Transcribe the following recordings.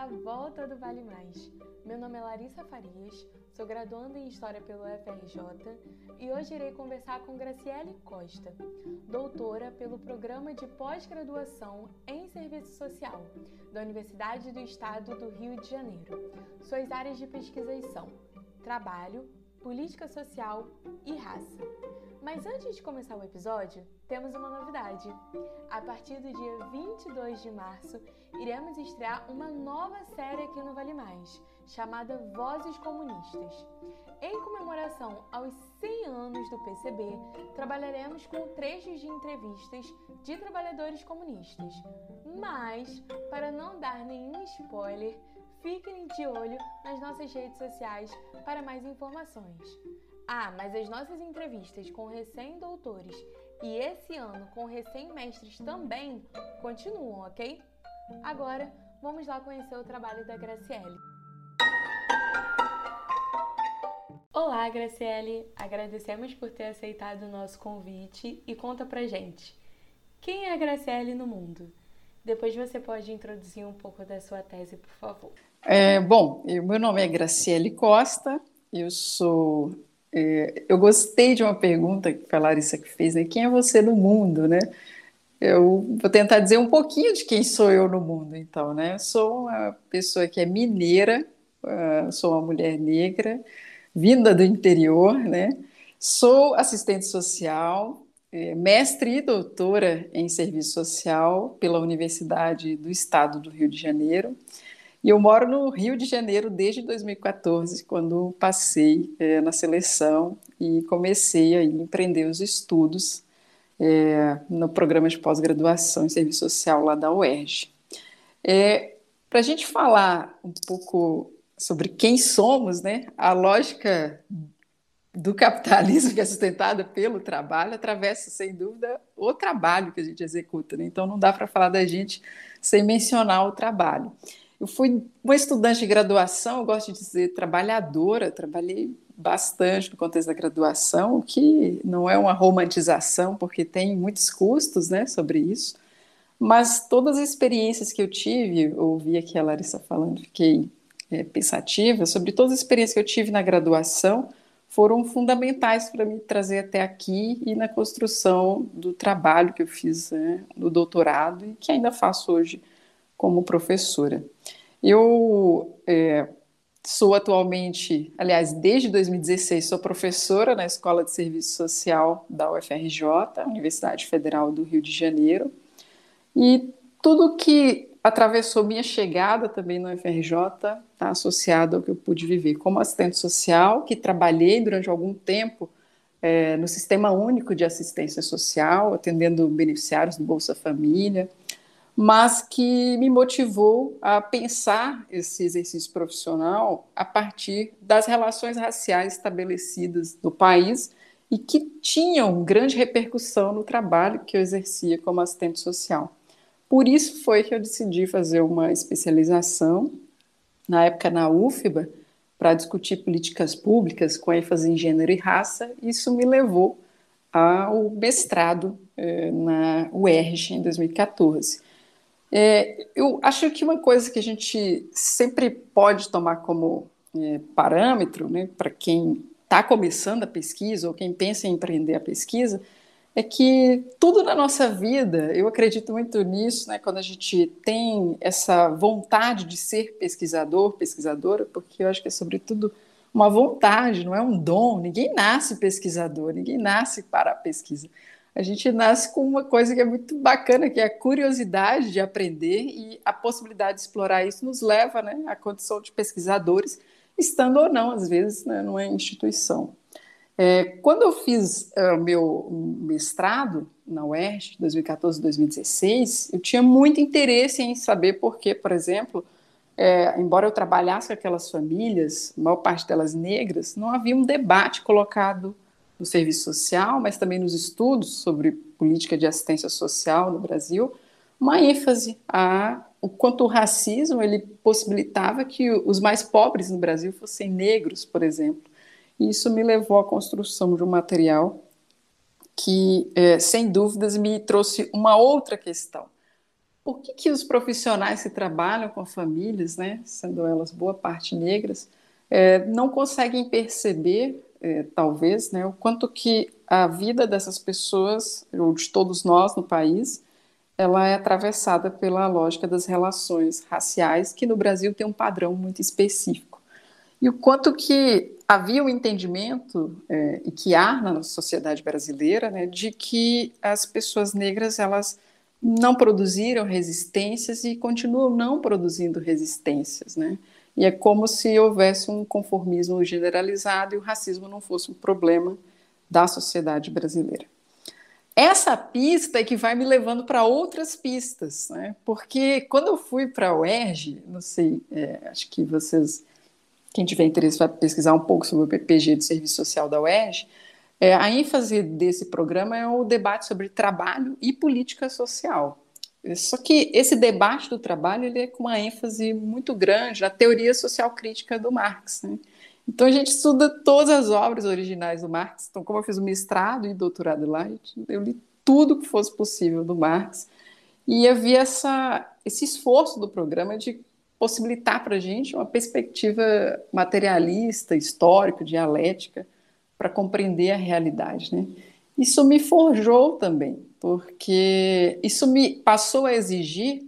a volta do Vale Mais. Meu nome é Larissa Farias, sou graduanda em História pelo FRJ e hoje irei conversar com Graciele Costa, doutora pelo Programa de Pós-Graduação em Serviço Social da Universidade do Estado do Rio de Janeiro. Suas áreas de pesquisa são trabalho, política social e raça. Mas antes de começar o episódio, temos uma novidade. A partir do dia 22 de março, iremos estrear uma nova série aqui no Vale Mais, chamada Vozes Comunistas. Em comemoração aos 100 anos do PCB, trabalharemos com trechos de entrevistas de trabalhadores comunistas. Mas, para não dar nenhum spoiler, fiquem de olho nas nossas redes sociais para mais informações. Ah, mas as nossas entrevistas com recém-doutores e esse ano com recém-mestres também continuam, ok? Agora, vamos lá conhecer o trabalho da Graciele. Olá, Graciele! Agradecemos por ter aceitado o nosso convite e conta pra gente. Quem é a Graciele no mundo? Depois você pode introduzir um pouco da sua tese, por favor. É, bom, meu nome é Graciele Costa, eu sou é, eu gostei de uma pergunta que a Larissa fez, né? Quem é você no mundo, né? Eu vou tentar dizer um pouquinho de quem sou eu no mundo, então, né? Sou uma pessoa que é mineira, uh, sou uma mulher negra, vinda do interior, né? Sou assistente social, é, mestre e doutora em serviço social pela Universidade do Estado do Rio de Janeiro. E eu moro no Rio de Janeiro desde 2014, quando passei é, na seleção e comecei a empreender os estudos é, no programa de pós-graduação em serviço social lá da UERJ. É, Para a gente falar um pouco sobre quem somos, né, a lógica do capitalismo que é sustentada pelo trabalho atravessa, sem dúvida, o trabalho que a gente executa. Né? Então, não dá para falar da gente sem mencionar o trabalho. Eu fui uma estudante de graduação, eu gosto de dizer trabalhadora, trabalhei bastante no contexto da graduação, o que não é uma romantização, porque tem muitos custos né, sobre isso, mas todas as experiências que eu tive, ouvi aqui a Larissa falando, fiquei é, pensativa, sobre todas as experiências que eu tive na graduação, foram fundamentais para me trazer até aqui e na construção do trabalho que eu fiz né, no doutorado e que ainda faço hoje como professora. Eu é, sou atualmente, aliás, desde 2016, sou professora na Escola de Serviço Social da UFRJ, Universidade Federal do Rio de Janeiro, e tudo que atravessou minha chegada também no UFRJ está associado ao que eu pude viver. Como assistente social, que trabalhei durante algum tempo é, no Sistema Único de Assistência Social, atendendo beneficiários do Bolsa Família, mas que me motivou a pensar esse exercício profissional a partir das relações raciais estabelecidas no país e que tinham grande repercussão no trabalho que eu exercia como assistente social. Por isso foi que eu decidi fazer uma especialização, na época na UFBA, para discutir políticas públicas com ênfase em gênero e raça. Isso me levou ao mestrado eh, na UERJ em 2014. É, eu acho que uma coisa que a gente sempre pode tomar como é, parâmetro, né, para quem está começando a pesquisa ou quem pensa em empreender a pesquisa, é que tudo na nossa vida, eu acredito muito nisso, né, quando a gente tem essa vontade de ser pesquisador, pesquisadora, porque eu acho que é sobretudo uma vontade, não é um dom. Ninguém nasce pesquisador, ninguém nasce para a pesquisa a gente nasce com uma coisa que é muito bacana, que é a curiosidade de aprender e a possibilidade de explorar isso nos leva né, à condição de pesquisadores, estando ou não, às vezes, né, numa instituição. É, quando eu fiz é, o meu mestrado na UERJ, 2014-2016, eu tinha muito interesse em saber por que, por exemplo, é, embora eu trabalhasse com aquelas famílias, a maior parte delas negras, não havia um debate colocado no serviço social, mas também nos estudos sobre política de assistência social no Brasil, uma ênfase a o quanto o racismo ele possibilitava que os mais pobres no Brasil fossem negros, por exemplo. E isso me levou à construção de um material que, é, sem dúvidas, me trouxe uma outra questão. por que, que os profissionais que trabalham com famílias, né, sendo elas boa parte negras, é, não conseguem perceber, é, talvez, né, o quanto que a vida dessas pessoas, ou de todos nós no país, ela é atravessada pela lógica das relações raciais, que no Brasil tem um padrão muito específico. E o quanto que havia o um entendimento, é, e que há na sociedade brasileira, né, de que as pessoas negras, elas não produziram resistências e continuam não produzindo resistências, né? E é como se houvesse um conformismo generalizado e o racismo não fosse um problema da sociedade brasileira. Essa pista é que vai me levando para outras pistas, né? Porque quando eu fui para a UERJ, não sei, é, acho que vocês, quem tiver interesse vai pesquisar um pouco sobre o PPG do Serviço Social da UERJ, é, a ênfase desse programa é o debate sobre trabalho e política social. Só que esse debate do trabalho ele é com uma ênfase muito grande na teoria social crítica do Marx. Né? Então a gente estuda todas as obras originais do Marx. Então, como eu fiz o mestrado e doutorado lá, eu li tudo que fosse possível do Marx. E havia essa, esse esforço do programa de possibilitar para a gente uma perspectiva materialista, histórica, dialética, para compreender a realidade, né? Isso me forjou também, porque isso me passou a exigir.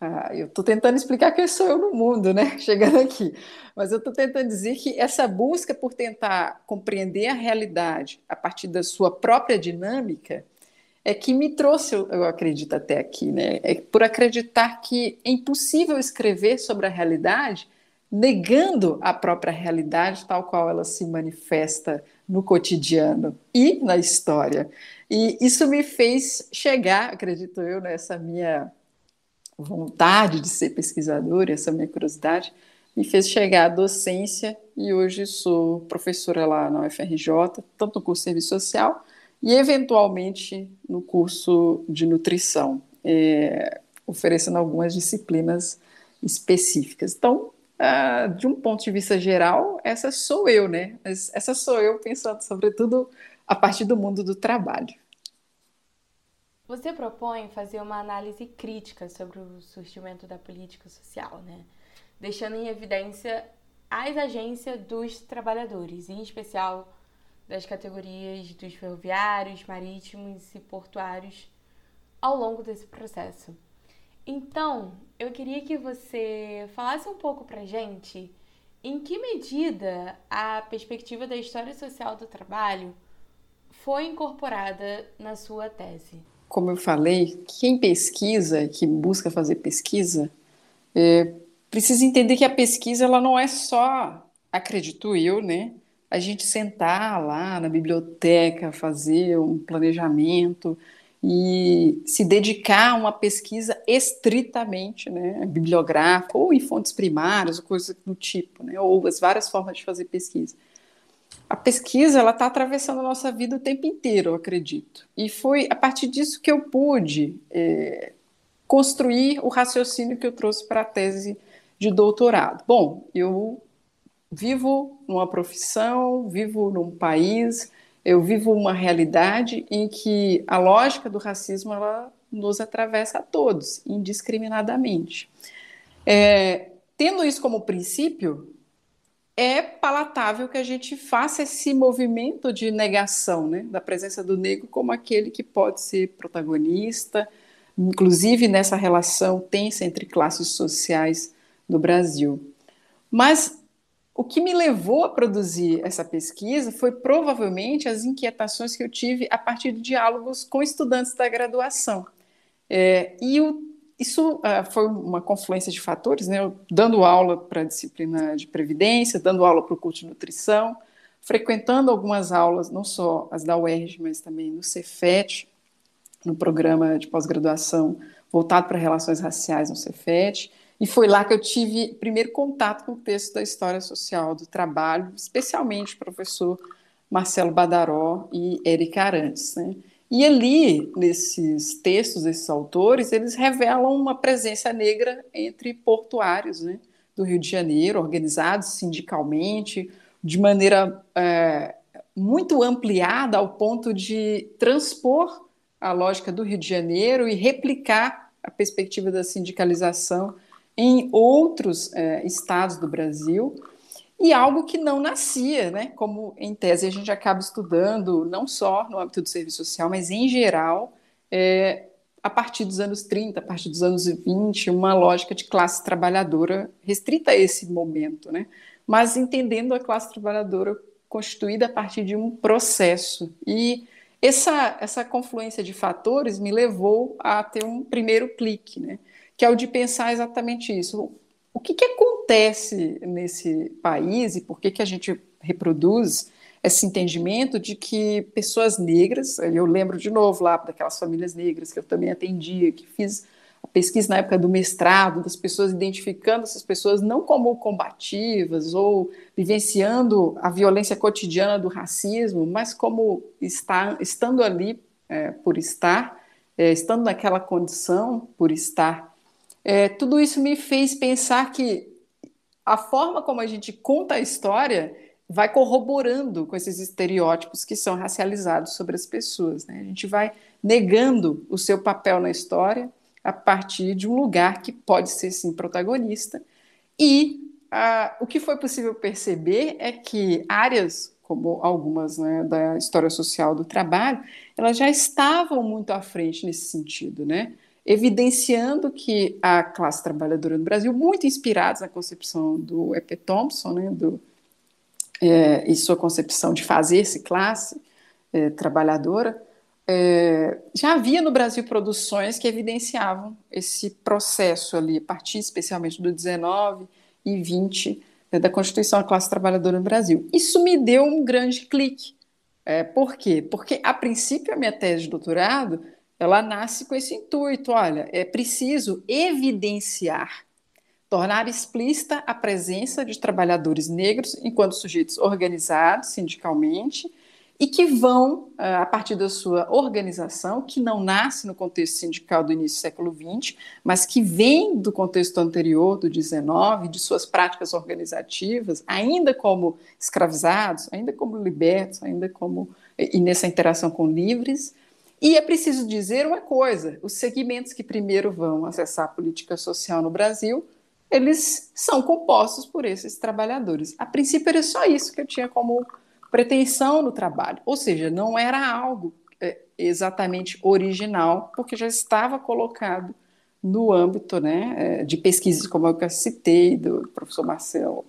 Ah, eu estou tentando explicar quem sou eu no mundo, né? Chegando aqui, mas eu estou tentando dizer que essa busca por tentar compreender a realidade a partir da sua própria dinâmica é que me trouxe, eu acredito até aqui, né? É por acreditar que é impossível escrever sobre a realidade negando a própria realidade tal qual ela se manifesta no cotidiano e na história. E isso me fez chegar, acredito eu, nessa minha vontade de ser pesquisadora, essa minha curiosidade, me fez chegar à docência e hoje sou professora lá na UFRJ, tanto no curso de Serviço Social e, eventualmente, no curso de Nutrição, é, oferecendo algumas disciplinas específicas. Então, uh, de um ponto de vista geral, essa sou eu, né? Essa sou eu pensando, sobretudo, a partir do mundo do trabalho. Você propõe fazer uma análise crítica sobre o surgimento da política social, né? Deixando em evidência as agências dos trabalhadores, em especial das categorias dos ferroviários, marítimos e portuários ao longo desse processo. Então, eu queria que você falasse um pouco pra gente em que medida a perspectiva da história social do trabalho foi incorporada na sua tese. Como eu falei, quem pesquisa, que busca fazer pesquisa, é, precisa entender que a pesquisa ela não é só, acredito eu, né? A gente sentar lá na biblioteca, fazer um planejamento, e se dedicar a uma pesquisa estritamente né, bibliográfica, ou em fontes primárias, ou coisa do tipo, né, ou as várias formas de fazer pesquisa. A pesquisa ela está atravessando a nossa vida o tempo inteiro, eu acredito. E foi a partir disso que eu pude é, construir o raciocínio que eu trouxe para a tese de doutorado. Bom, eu vivo numa profissão, vivo num país eu vivo uma realidade em que a lógica do racismo ela nos atravessa a todos, indiscriminadamente. É, tendo isso como princípio, é palatável que a gente faça esse movimento de negação né, da presença do negro como aquele que pode ser protagonista, inclusive nessa relação tensa entre classes sociais no Brasil. Mas o que me levou a produzir essa pesquisa foi provavelmente as inquietações que eu tive a partir de diálogos com estudantes da graduação. É, e o, isso uh, foi uma confluência de fatores, né? Eu, dando aula para a disciplina de previdência, dando aula para o curso de nutrição, frequentando algumas aulas, não só as da UERJ, mas também no Cefet, no programa de pós-graduação voltado para relações raciais no Cefet, e foi lá que eu tive primeiro contato com o texto da história social do trabalho, especialmente o professor Marcelo Badaró e Eric Arantes. Né? E ali, nesses textos desses autores, eles revelam uma presença negra entre portuários né, do Rio de Janeiro, organizados sindicalmente, de maneira é, muito ampliada, ao ponto de transpor a lógica do Rio de Janeiro e replicar a perspectiva da sindicalização em outros é, estados do Brasil, e algo que não nascia, né? Como em tese a gente acaba estudando, não só no âmbito do serviço social, mas em geral, é, a partir dos anos 30, a partir dos anos 20, uma lógica de classe trabalhadora restrita a esse momento, né? Mas entendendo a classe trabalhadora constituída a partir de um processo. E essa, essa confluência de fatores me levou a ter um primeiro clique, né? Que é o de pensar exatamente isso. O que, que acontece nesse país e por que, que a gente reproduz esse entendimento de que pessoas negras, eu lembro de novo lá daquelas famílias negras que eu também atendia, que fiz a pesquisa na época do mestrado, das pessoas identificando essas pessoas não como combativas ou vivenciando a violência cotidiana do racismo, mas como está, estando ali é, por estar, é, estando naquela condição por estar é, tudo isso me fez pensar que a forma como a gente conta a história vai corroborando com esses estereótipos que são racializados sobre as pessoas. Né? A gente vai negando o seu papel na história a partir de um lugar que pode ser sim protagonista. E ah, o que foi possível perceber é que áreas como algumas né, da história social do trabalho, elas já estavam muito à frente nesse sentido, né? Evidenciando que a classe trabalhadora no Brasil, muito inspirados na concepção do E.P. Thompson, né, do, é, e sua concepção de fazer-se classe é, trabalhadora, é, já havia no Brasil produções que evidenciavam esse processo ali, a partir especialmente do 19 e 20 né, da Constituição da Classe Trabalhadora no Brasil. Isso me deu um grande clique. É, por quê? Porque, a princípio, a minha tese de doutorado ela nasce com esse intuito: olha, é preciso evidenciar, tornar explícita a presença de trabalhadores negros enquanto sujeitos organizados sindicalmente e que vão, ah, a partir da sua organização, que não nasce no contexto sindical do início do século XX, mas que vem do contexto anterior, do XIX, de suas práticas organizativas, ainda como escravizados, ainda como libertos, ainda como e nessa interação com livres, e é preciso dizer uma coisa: os segmentos que primeiro vão acessar a política social no Brasil, eles são compostos por esses trabalhadores. A princípio era só isso que eu tinha como pretensão no trabalho, ou seja, não era algo é, exatamente original, porque já estava colocado no âmbito né, é, de pesquisas como eu citei, do professor Marcelo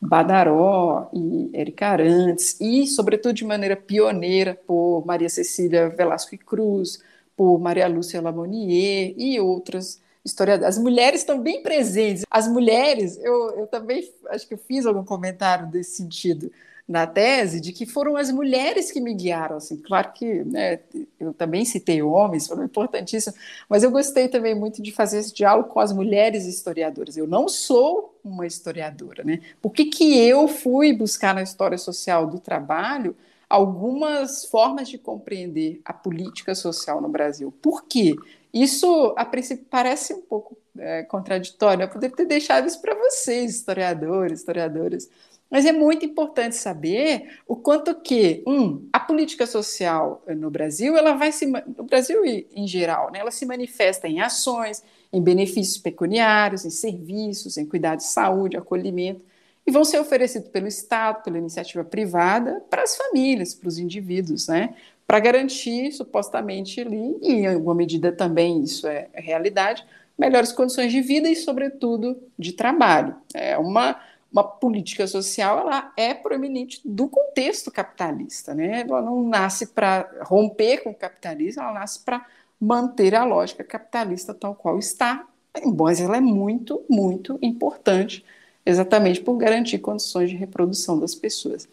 Badaró e Érica Arantes, e, sobretudo, de maneira pioneira, por Maria Cecília Velasco e Cruz, por Maria Lúcia Lamonier e outras historiadoras. As mulheres estão bem presentes. As mulheres, eu, eu também acho que eu fiz algum comentário desse sentido na tese de que foram as mulheres que me guiaram. Assim, claro que né, eu também citei homens, foram importantíssimos, mas eu gostei também muito de fazer esse diálogo com as mulheres historiadoras. Eu não sou uma historiadora, né? Por que, que eu fui buscar na história social do trabalho algumas formas de compreender a política social no Brasil? Por quê? Isso, a princípio, parece um pouco é, contraditório. Eu poderia ter deixado isso para vocês, historiadores, historiadoras. Mas é muito importante saber o quanto que, um, a política social no Brasil, ela vai se, no Brasil em geral, né, ela se manifesta em ações, em benefícios pecuniários, em serviços, em cuidado de saúde, acolhimento, e vão ser oferecidos pelo Estado, pela iniciativa privada, para as famílias, para os indivíduos, né, para garantir, supostamente, ali, e em alguma medida também isso é realidade, melhores condições de vida e, sobretudo, de trabalho. É uma uma política social ela é proeminente do contexto capitalista, né? Ela não nasce para romper com o capitalismo, ela nasce para manter a lógica capitalista tal qual está, mas ela é muito, muito importante, exatamente por garantir condições de reprodução das pessoas.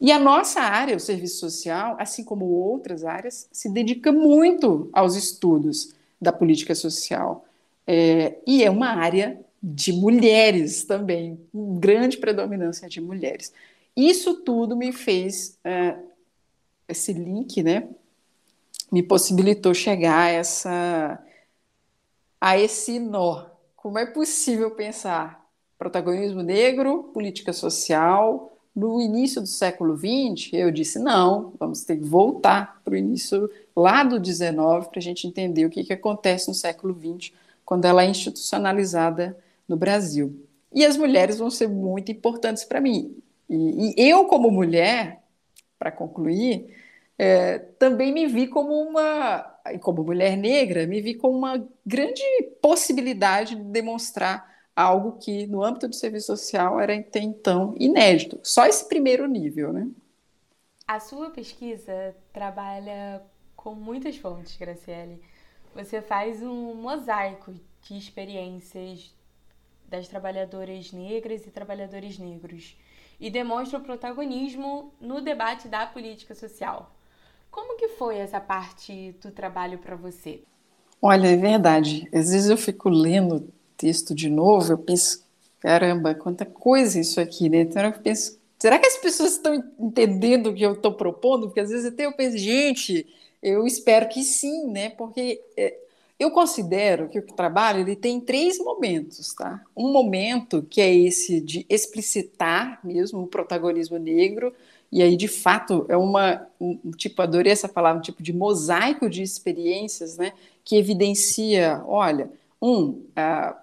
E a nossa área, o serviço social, assim como outras áreas, se dedica muito aos estudos da política social. É, e é uma área de mulheres também, grande predominância de mulheres. Isso tudo me fez, é, esse link, né, me possibilitou chegar a, essa, a esse nó. Como é possível pensar protagonismo negro, política social, no início do século XX, eu disse, não, vamos ter que voltar para o início lá do 19 para a gente entender o que, que acontece no século 20 quando ela é institucionalizada no Brasil. E as mulheres vão ser muito importantes para mim. E, e, eu, como mulher, para concluir, é, também me vi como uma, como mulher negra, me vi como uma grande possibilidade de demonstrar algo que no âmbito do serviço social era até então inédito. Só esse primeiro nível, né? A sua pesquisa trabalha com muitas fontes, Graciele. Você faz um mosaico de experiências das trabalhadoras negras e trabalhadores negros e demonstra o protagonismo no debate da política social. Como que foi essa parte do trabalho para você? Olha, é verdade. Às vezes eu fico lendo o texto de novo, eu penso, caramba, quanta coisa isso aqui, né? Então eu penso, será que as pessoas estão entendendo o que eu estou propondo? Porque às vezes até eu penso, gente, eu espero que sim, né? Porque é, eu considero que o trabalho ele tem três momentos, tá? Um momento que é esse de explicitar mesmo o protagonismo negro, e aí de fato é uma um, tipo adorei essa palavra, um tipo de mosaico de experiências, né? Que evidencia, olha, um a,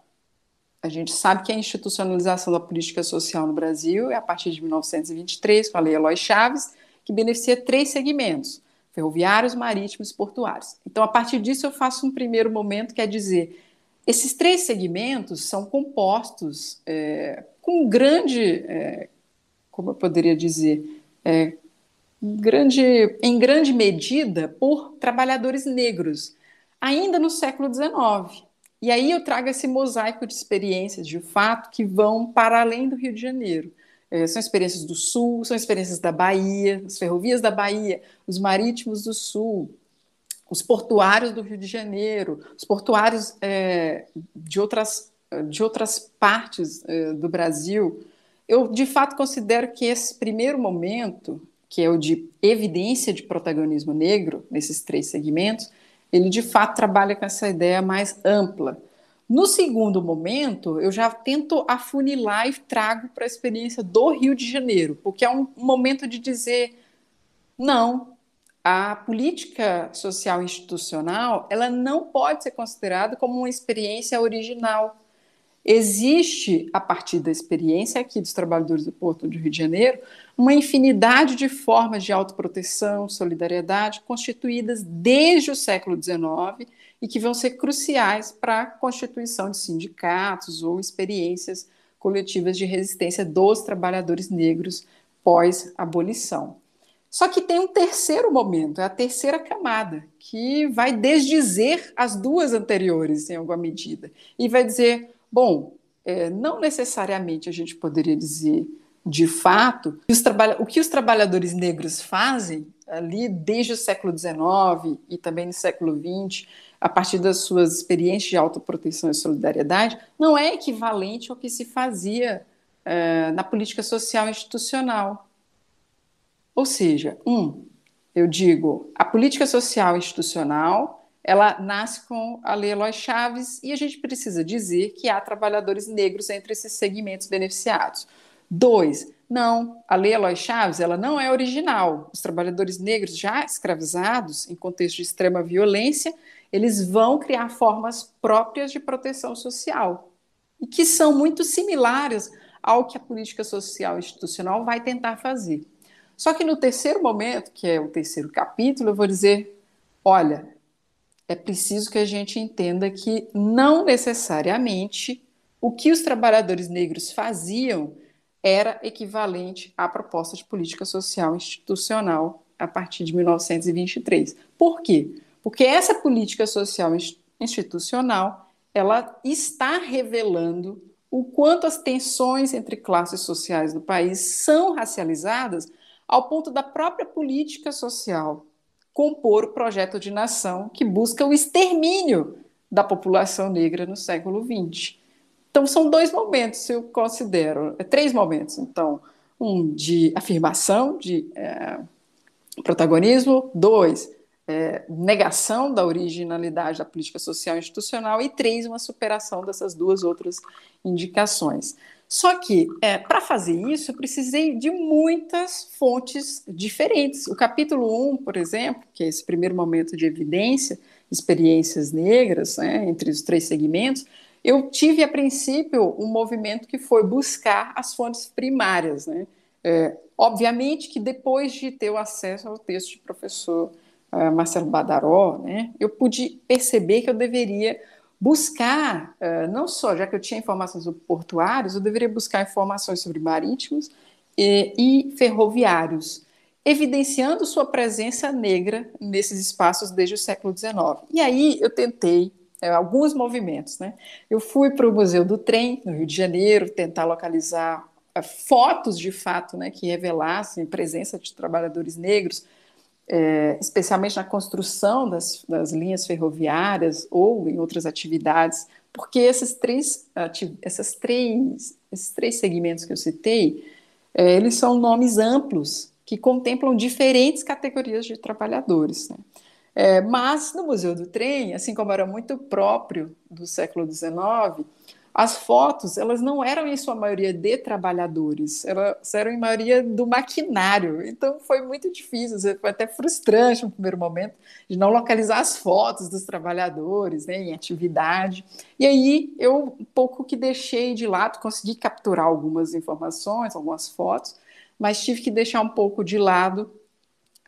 a gente sabe que a institucionalização da política social no Brasil é a partir de 1923, com a Lei Eloy Chaves, que beneficia três segmentos ferroviários, marítimos e portuários. Então, a partir disso, eu faço um primeiro momento, que é dizer, esses três segmentos são compostos é, com grande, é, como eu poderia dizer, é, grande, em grande medida por trabalhadores negros, ainda no século XIX. E aí eu trago esse mosaico de experiências, de fato, que vão para além do Rio de Janeiro. É, são experiências do Sul, são experiências da Bahia, as ferrovias da Bahia, os marítimos do Sul, os portuários do Rio de Janeiro, os portuários é, de, outras, de outras partes é, do Brasil. Eu, de fato, considero que esse primeiro momento, que é o de evidência de protagonismo negro, nesses três segmentos, ele, de fato, trabalha com essa ideia mais ampla no segundo momento, eu já tento afunilar e trago para a experiência do Rio de Janeiro, porque é um momento de dizer não, a política social institucional, ela não pode ser considerada como uma experiência original. Existe, a partir da experiência aqui dos trabalhadores do Porto do Rio de Janeiro, uma infinidade de formas de autoproteção, solidariedade, constituídas desde o século XIX e que vão ser cruciais para a constituição de sindicatos ou experiências coletivas de resistência dos trabalhadores negros pós-abolição. Só que tem um terceiro momento, é a terceira camada, que vai desdizer as duas anteriores em alguma medida e vai dizer, bom, é, não necessariamente a gente poderia dizer de fato o que os trabalhadores negros fazem ali desde o século XIX e também no século XX a partir das suas experiências de autoproteção e solidariedade, não é equivalente ao que se fazia uh, na política social institucional. Ou seja, um, eu digo, a política social institucional ela nasce com a Lei Eloy Chaves e a gente precisa dizer que há trabalhadores negros entre esses segmentos beneficiados. Dois, não, a Lei Eloy Chaves ela não é original. Os trabalhadores negros já escravizados em contexto de extrema violência, eles vão criar formas próprias de proteção social e que são muito similares ao que a política social institucional vai tentar fazer. Só que no terceiro momento, que é o terceiro capítulo, eu vou dizer: olha, é preciso que a gente entenda que não necessariamente o que os trabalhadores negros faziam era equivalente à proposta de política social institucional a partir de 1923. Por quê? Porque essa política social institucional, ela está revelando o quanto as tensões entre classes sociais do país são racializadas ao ponto da própria política social compor o projeto de nação que busca o extermínio da população negra no século XX. Então, são dois momentos, eu considero, é, três momentos. Então, um de afirmação, de é, protagonismo, dois, é, negação da originalidade da política social institucional, e três, uma superação dessas duas outras indicações. Só que, é, para fazer isso, eu precisei de muitas fontes diferentes. O capítulo 1, por exemplo, que é esse primeiro momento de evidência, experiências negras, né, entre os três segmentos, eu tive, a princípio, um movimento que foi buscar as fontes primárias. Né? É, obviamente que depois de ter o acesso ao texto do professor uh, Marcelo Badaró, né, eu pude perceber que eu deveria buscar, uh, não só, já que eu tinha informações sobre portuários, eu deveria buscar informações sobre marítimos e, e ferroviários, evidenciando sua presença negra nesses espaços desde o século XIX. E aí eu tentei alguns movimentos. Né? Eu fui para o Museu do Trem, no Rio de Janeiro, tentar localizar uh, fotos de fato né, que revelassem presença de trabalhadores negros, é, especialmente na construção das, das, linhas ferroviárias ou em outras atividades, porque esses três, essas três, esses três segmentos que eu citei, é, eles são nomes amplos que contemplam diferentes categorias de trabalhadores. Né? É, mas no Museu do Trem, assim como era muito próprio do século XIX, as fotos elas não eram em sua maioria de trabalhadores, elas eram em maioria do maquinário. Então foi muito difícil, foi até frustrante no primeiro momento de não localizar as fotos dos trabalhadores né, em atividade. E aí eu um pouco que deixei de lado, consegui capturar algumas informações, algumas fotos, mas tive que deixar um pouco de lado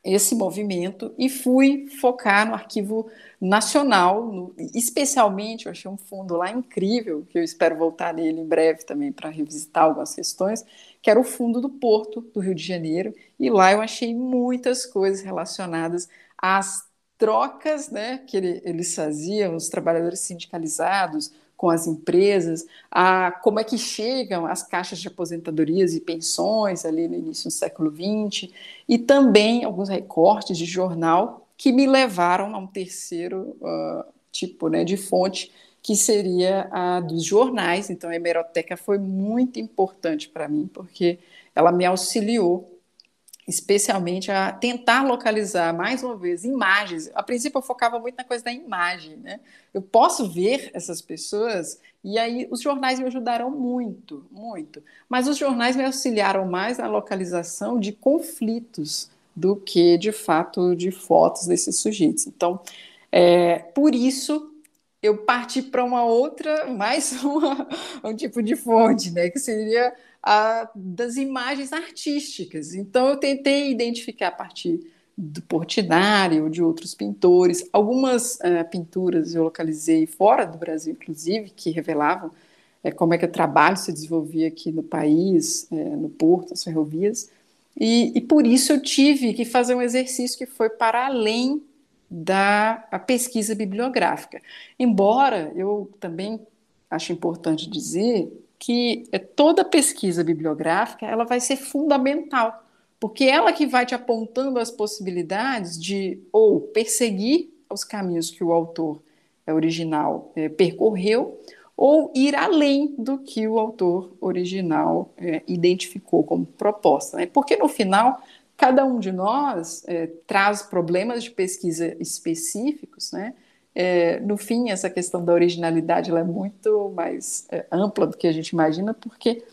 esse movimento e fui focar no arquivo nacional, no, especialmente, eu achei um fundo lá incrível, que eu espero voltar nele em breve também para revisitar algumas questões, que era o fundo do Porto do Rio de Janeiro, e lá eu achei muitas coisas relacionadas às trocas né, que ele, eles faziam, os trabalhadores sindicalizados, com as empresas, a como é que chegam as caixas de aposentadorias e pensões ali no início do século XX, e também alguns recortes de jornal que me levaram a um terceiro uh, tipo né, de fonte, que seria a dos jornais. Então, a hemeroteca foi muito importante para mim, porque ela me auxiliou especialmente a tentar localizar, mais uma vez, imagens. A princípio, eu focava muito na coisa da imagem. Né? Eu posso ver essas pessoas, e aí os jornais me ajudaram muito, muito. Mas os jornais me auxiliaram mais na localização de conflitos do que, de fato, de fotos desses sujeitos. Então, é, por isso, eu parti para uma outra, mais uma, um tipo de fonte, né, que seria a, das imagens artísticas. Então, eu tentei identificar a partir do Portinari ou de outros pintores. Algumas uh, pinturas eu localizei fora do Brasil, inclusive, que revelavam é, como é que o trabalho se desenvolvia aqui no país, é, no porto, nas ferrovias. E, e, por isso eu tive que fazer um exercício que foi para além da pesquisa bibliográfica. Embora eu também acho importante dizer que é, toda pesquisa bibliográfica ela vai ser fundamental, porque ela que vai te apontando as possibilidades de ou perseguir os caminhos que o autor é, original é, percorreu, ou ir além do que o autor original é, identificou como proposta. Né? Porque no final, cada um de nós é, traz problemas de pesquisa específicos, né? É, no fim, essa questão da originalidade é muito mais é, ampla do que a gente imagina, porque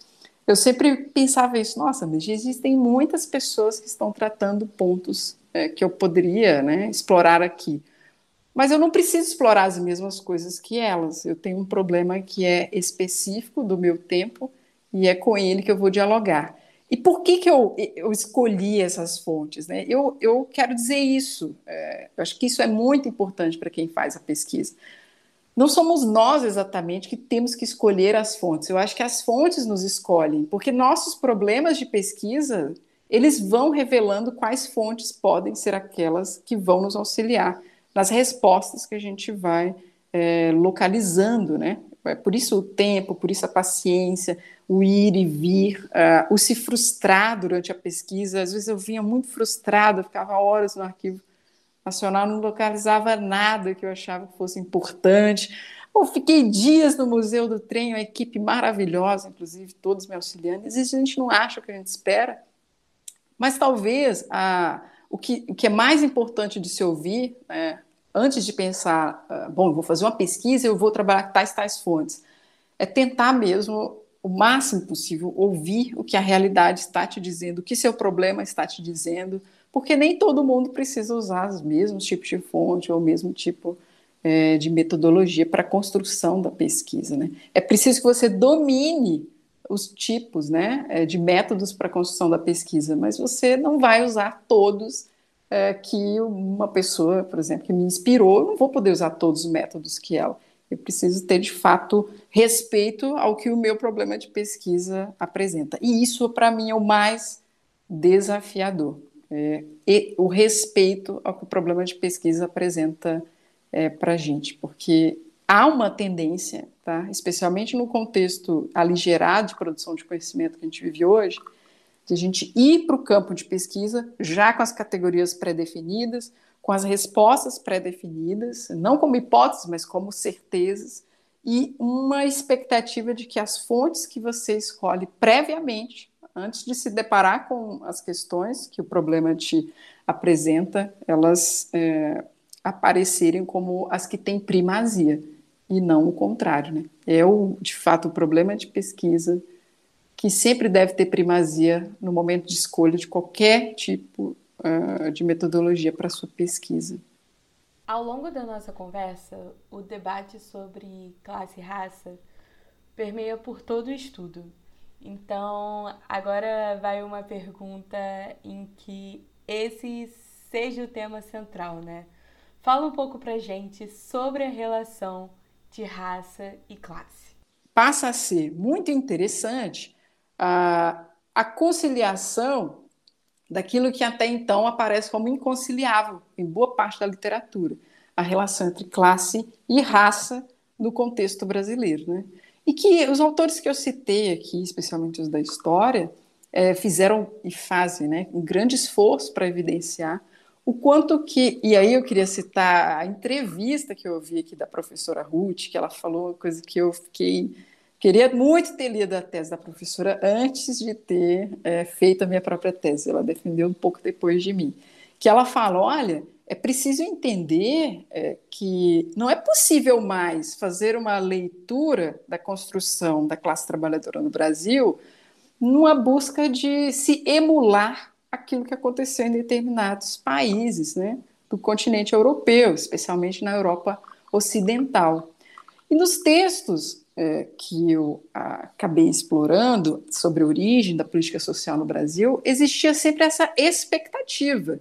eu sempre pensava isso, nossa, mas existem muitas pessoas que estão tratando pontos é, que eu poderia né, explorar aqui. Mas eu não preciso explorar as mesmas coisas que elas. Eu tenho um problema que é específico do meu tempo e é com ele que eu vou dialogar. E por que, que eu, eu escolhi essas fontes? Né? Eu, eu quero dizer isso, é, eu acho que isso é muito importante para quem faz a pesquisa. Não somos nós exatamente que temos que escolher as fontes, eu acho que as fontes nos escolhem, porque nossos problemas de pesquisa, eles vão revelando quais fontes podem ser aquelas que vão nos auxiliar nas respostas que a gente vai é, localizando, né? É por isso o tempo, por isso a paciência, o ir e vir, uh, o se frustrar durante a pesquisa. Às vezes eu vinha muito frustrada, ficava horas no arquivo nacional, não localizava nada que eu achava que fosse importante. Eu fiquei dias no Museu do Trem, uma equipe maravilhosa, inclusive todos me auxiliando. Às vezes a gente não acha o que a gente espera, mas talvez a, o, que, o que é mais importante de se ouvir, né, antes de pensar, uh, bom, vou fazer uma pesquisa, eu vou trabalhar tais, tais fontes, é tentar mesmo o máximo possível ouvir o que a realidade está te dizendo, o que seu problema está te dizendo, porque nem todo mundo precisa usar os mesmos tipos de fonte ou o mesmo tipo é, de metodologia para a construção da pesquisa. Né? É preciso que você domine os tipos né, é, de métodos para a construção da pesquisa, mas você não vai usar todos é, que uma pessoa, por exemplo, que me inspirou, eu não vou poder usar todos os métodos que ela. Eu preciso ter, de fato, respeito ao que o meu problema de pesquisa apresenta. E isso, para mim, é o mais desafiador. É, e o respeito ao que o problema de pesquisa apresenta é, para a gente, porque há uma tendência, tá, especialmente no contexto aligerado de produção de conhecimento que a gente vive hoje, de a gente ir para o campo de pesquisa já com as categorias pré-definidas, com as respostas pré-definidas, não como hipóteses, mas como certezas, e uma expectativa de que as fontes que você escolhe previamente, antes de se deparar com as questões que o problema te apresenta, elas é, aparecerem como as que têm primazia, e não o contrário. Né? É, o, de fato, o problema de pesquisa que sempre deve ter primazia no momento de escolha de qualquer tipo uh, de metodologia para sua pesquisa. Ao longo da nossa conversa, o debate sobre classe e raça permeia por todo o estudo. Então, agora vai uma pergunta em que esse seja o tema central, né? Fala um pouco pra gente sobre a relação de raça e classe. Passa a ser muito interessante a, a conciliação daquilo que até então aparece como inconciliável em boa parte da literatura, a relação entre classe e raça no contexto brasileiro. Né? E que os autores que eu citei aqui, especialmente os da história, é, fizeram e fazem né, um grande esforço para evidenciar o quanto que. E aí eu queria citar a entrevista que eu ouvi aqui da professora Ruth, que ela falou uma coisa que eu fiquei. Queria muito ter lido a tese da professora antes de ter é, feito a minha própria tese. Ela defendeu um pouco depois de mim. Que ela fala: olha, é preciso entender é, que não é possível mais fazer uma leitura da construção da classe trabalhadora no Brasil numa busca de se emular aquilo que aconteceu em determinados países né, do continente europeu, especialmente na Europa Ocidental. E nos textos é, que eu acabei explorando sobre a origem da política social no Brasil, existia sempre essa expectativa.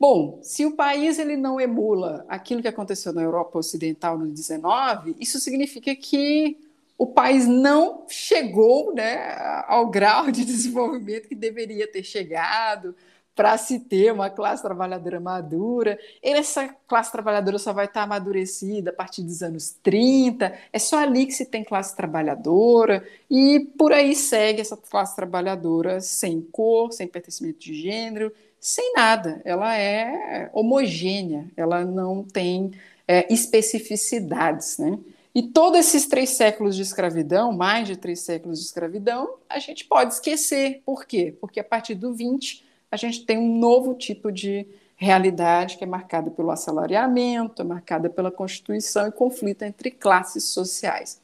Bom, se o país ele não emula aquilo que aconteceu na Europa Ocidental no 19, isso significa que o país não chegou né, ao grau de desenvolvimento que deveria ter chegado para se ter uma classe trabalhadora madura. Essa classe trabalhadora só vai estar amadurecida a partir dos anos 30, é só ali que se tem classe trabalhadora, e por aí segue essa classe trabalhadora sem cor, sem pertencimento de gênero, sem nada. Ela é homogênea, ela não tem é, especificidades, né? E todos esses três séculos de escravidão, mais de três séculos de escravidão, a gente pode esquecer. Por quê? Porque a partir do 20 a gente tem um novo tipo de realidade que é marcada pelo assalariamento, é marcada pela constituição e conflito entre classes sociais.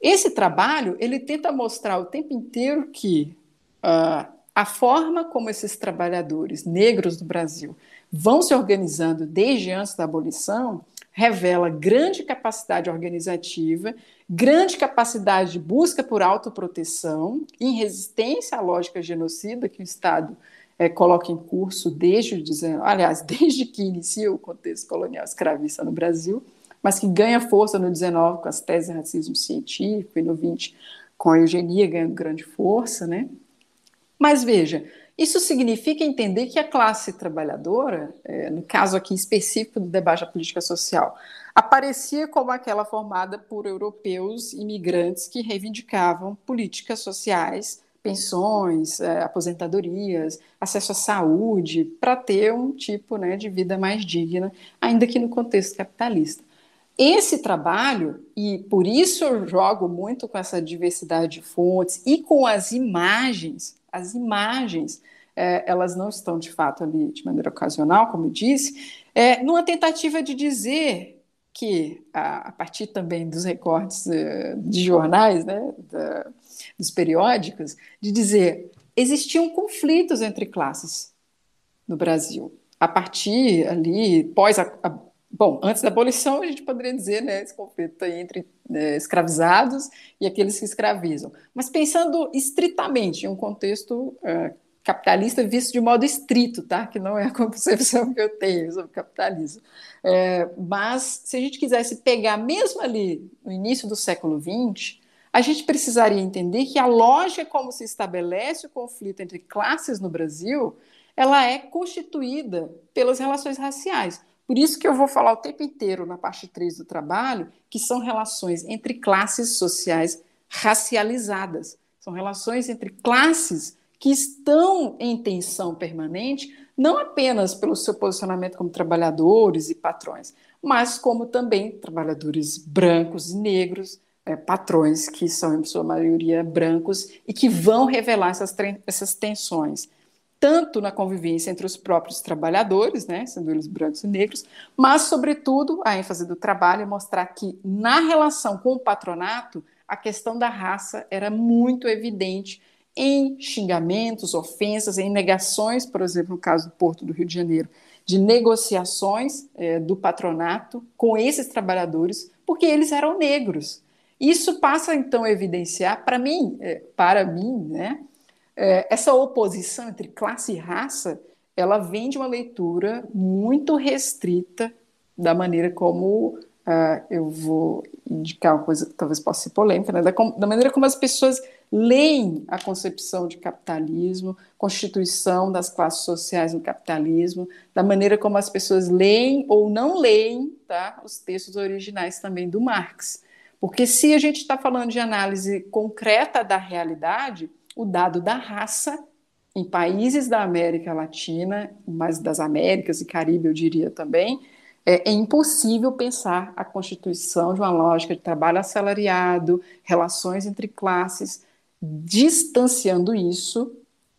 Esse trabalho ele tenta mostrar o tempo inteiro que uh, a forma como esses trabalhadores negros do Brasil vão se organizando desde antes da abolição revela grande capacidade organizativa, grande capacidade de busca por autoproteção, em resistência à lógica genocida que o Estado é, coloca em curso desde o 19, aliás, desde que inicia o contexto colonial escravista no Brasil, mas que ganha força no 19 com as teses de racismo científico e no 20 com a eugenia ganhando grande força, né? Mas veja, isso significa entender que a classe trabalhadora, é, no caso aqui específico do debate da política social, aparecia como aquela formada por europeus imigrantes que reivindicavam políticas sociais, pensões, é, aposentadorias, acesso à saúde, para ter um tipo né, de vida mais digna, ainda que no contexto capitalista. Esse trabalho, e por isso eu jogo muito com essa diversidade de fontes e com as imagens as imagens, é, elas não estão de fato ali de maneira ocasional, como eu disse, é, numa tentativa de dizer que, a, partir também dos recortes uh, de jornais, né, da, dos periódicos, de dizer existiam conflitos entre classes no Brasil. A partir ali, pós a, a bom, antes da abolição, a gente poderia dizer, né, esse conflito entre né, escravizados e aqueles que escravizam. Mas pensando estritamente em um contexto uh, capitalista visto de modo estrito, tá? Que não é a concepção que eu tenho sobre capitalismo. É, mas se a gente quisesse pegar mesmo ali no início do século XX, a gente precisaria entender que a lógica como se estabelece o conflito entre classes no Brasil, ela é constituída pelas relações raciais. Por isso que eu vou falar o tempo inteiro na parte 3 do trabalho, que são relações entre classes sociais racializadas. São relações entre classes que estão em tensão permanente, não apenas pelo seu posicionamento como trabalhadores e patrões, mas como também trabalhadores brancos e negros, é, patrões que são, em sua maioria, brancos e que vão revelar essas, essas tensões, tanto na convivência entre os próprios trabalhadores, né, sendo eles brancos e negros, mas, sobretudo, a ênfase do trabalho é mostrar que, na relação com o patronato, a questão da raça era muito evidente em xingamentos, ofensas, em negações, por exemplo, no caso do Porto do Rio de Janeiro, de negociações é, do patronato com esses trabalhadores, porque eles eram negros. Isso passa então a evidenciar, para mim, é, para mim, né, é, essa oposição entre classe e raça, ela vem de uma leitura muito restrita da maneira como uh, eu vou indicar uma coisa que talvez possa ser polêmica, né, da, da maneira como as pessoas leem a concepção de capitalismo, constituição das classes sociais no capitalismo, da maneira como as pessoas leem ou não leem tá, os textos originais também do Marx. Porque se a gente está falando de análise concreta da realidade, o dado da raça em países da América Latina, mas das Américas e Caribe, eu diria também, é, é, impossível pensar a constituição de uma lógica de trabalho assalariado, relações entre classes, distanciando isso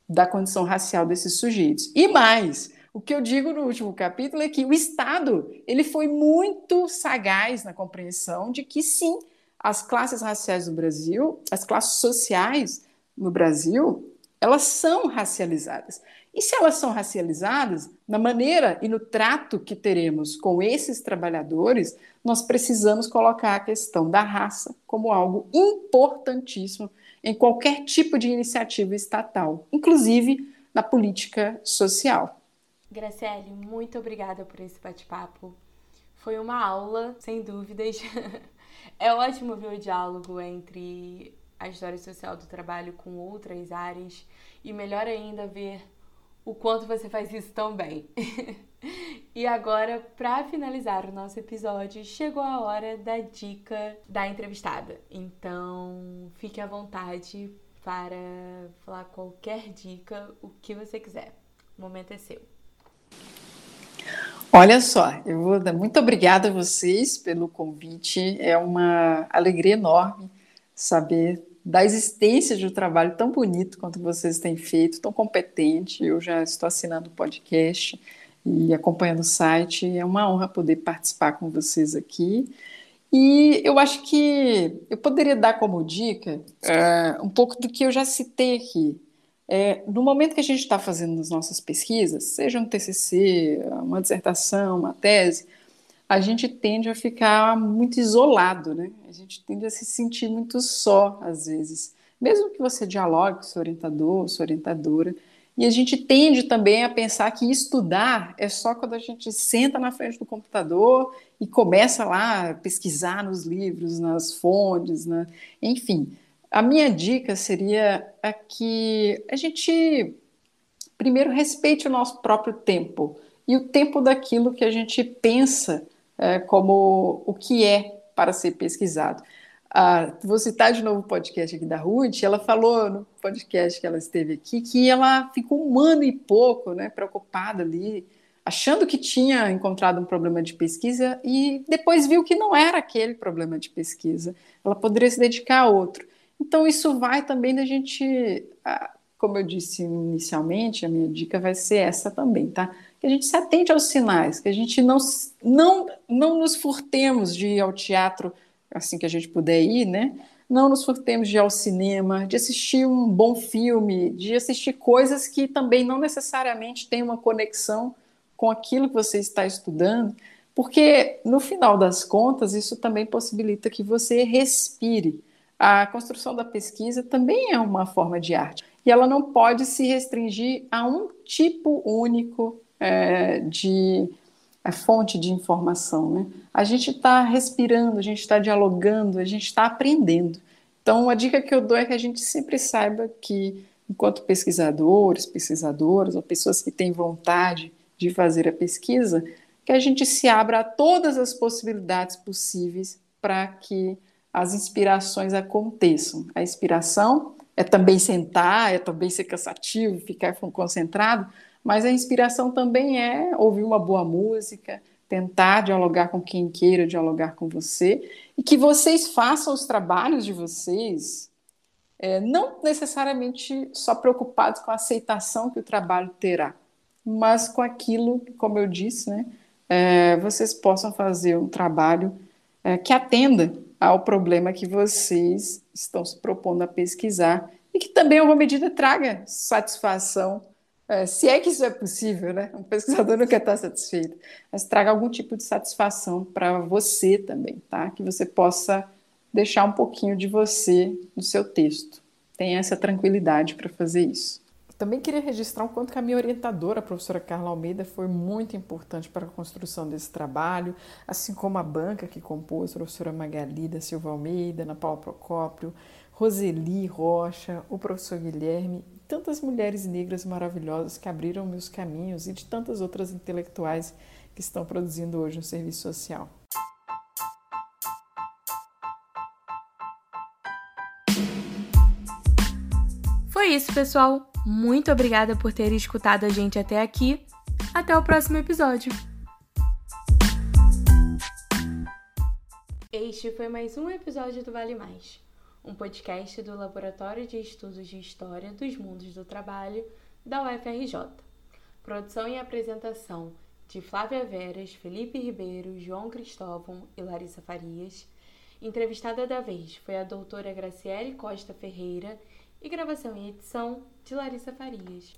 da condição racial desses sujeitos. E mais, o que eu digo no último capítulo é que o Estado ele foi muito sagaz na compreensão de que sim, as classes raciais no Brasil, as classes sociais no Brasil, elas são racializadas. E se elas são racializadas, na maneira e no trato que teremos com esses trabalhadores, nós precisamos colocar a questão da raça como algo importantíssimo em qualquer tipo de iniciativa estatal, inclusive na política social. Graciele, muito obrigada por esse bate-papo. Foi uma aula, sem dúvidas. é ótimo ver o diálogo entre a história social do trabalho com outras áreas e melhor ainda ver o quanto você faz isso tão bem. e agora, para finalizar o nosso episódio, chegou a hora da dica da entrevistada. Então, fique à vontade para falar qualquer dica, o que você quiser. O momento é seu. Olha só, eu vou dar muito obrigada a vocês pelo convite. É uma alegria enorme saber da existência de um trabalho tão bonito quanto vocês têm feito, tão competente. Eu já estou assinando o podcast e acompanhando o site. É uma honra poder participar com vocês aqui. E eu acho que eu poderia dar como dica é, um pouco do que eu já citei aqui. É, no momento que a gente está fazendo as nossas pesquisas, seja um TCC, uma dissertação, uma tese, a gente tende a ficar muito isolado, né? A gente tende a se sentir muito só, às vezes. Mesmo que você dialogue com seu orientador, sua orientadora, e a gente tende também a pensar que estudar é só quando a gente senta na frente do computador e começa lá a pesquisar nos livros, nas fontes, né? enfim. A minha dica seria a que a gente primeiro respeite o nosso próprio tempo e o tempo daquilo que a gente pensa é, como o que é para ser pesquisado. Ah, vou citar de novo o podcast aqui da Ruth, ela falou no podcast que ela esteve aqui que ela ficou um ano e pouco né, preocupada ali, achando que tinha encontrado um problema de pesquisa e depois viu que não era aquele problema de pesquisa, ela poderia se dedicar a outro. Então, isso vai também da gente, ah, como eu disse inicialmente, a minha dica vai ser essa também, tá? que a gente se atente aos sinais, que a gente não, não, não nos furtemos de ir ao teatro assim que a gente puder ir, né? Não nos furtemos de ir ao cinema, de assistir um bom filme, de assistir coisas que também não necessariamente têm uma conexão com aquilo que você está estudando, porque no final das contas isso também possibilita que você respire. A construção da pesquisa também é uma forma de arte e ela não pode se restringir a um tipo único é, de é, fonte de informação. Né? A gente está respirando, a gente está dialogando, a gente está aprendendo. Então, a dica que eu dou é que a gente sempre saiba que, enquanto pesquisadores, pesquisadoras, ou pessoas que têm vontade de fazer a pesquisa, que a gente se abra a todas as possibilidades possíveis para que as inspirações aconteçam. A inspiração é também sentar, é também ser cansativo, ficar concentrado, mas a inspiração também é ouvir uma boa música, tentar dialogar com quem queira dialogar com você e que vocês façam os trabalhos de vocês, é, não necessariamente só preocupados com a aceitação que o trabalho terá, mas com aquilo, como eu disse, né, é, vocês possam fazer um trabalho é, que atenda ao problema que vocês estão se propondo a pesquisar e que também, em alguma medida, traga satisfação, se é que isso é possível, né? Um pesquisador quer estar satisfeito, mas traga algum tipo de satisfação para você também, tá? Que você possa deixar um pouquinho de você no seu texto. Tenha essa tranquilidade para fazer isso. Também queria registrar o quanto que a minha orientadora, a professora Carla Almeida, foi muito importante para a construção desse trabalho, assim como a banca que compôs, a professora Magali da Silva Almeida, Ana Paula Procópio, Roseli Rocha, o professor Guilherme, e tantas mulheres negras maravilhosas que abriram meus caminhos e de tantas outras intelectuais que estão produzindo hoje no serviço social. Foi isso, pessoal. Muito obrigada por ter escutado a gente até aqui. Até o próximo episódio. Este foi mais um episódio do Vale Mais, um podcast do Laboratório de Estudos de História dos Mundos do Trabalho da UFRJ. Produção e apresentação de Flávia Veras, Felipe Ribeiro, João Cristóvão e Larissa Farias. Entrevistada da vez foi a doutora Graciele Costa Ferreira e gravação e edição de Larissa Farias.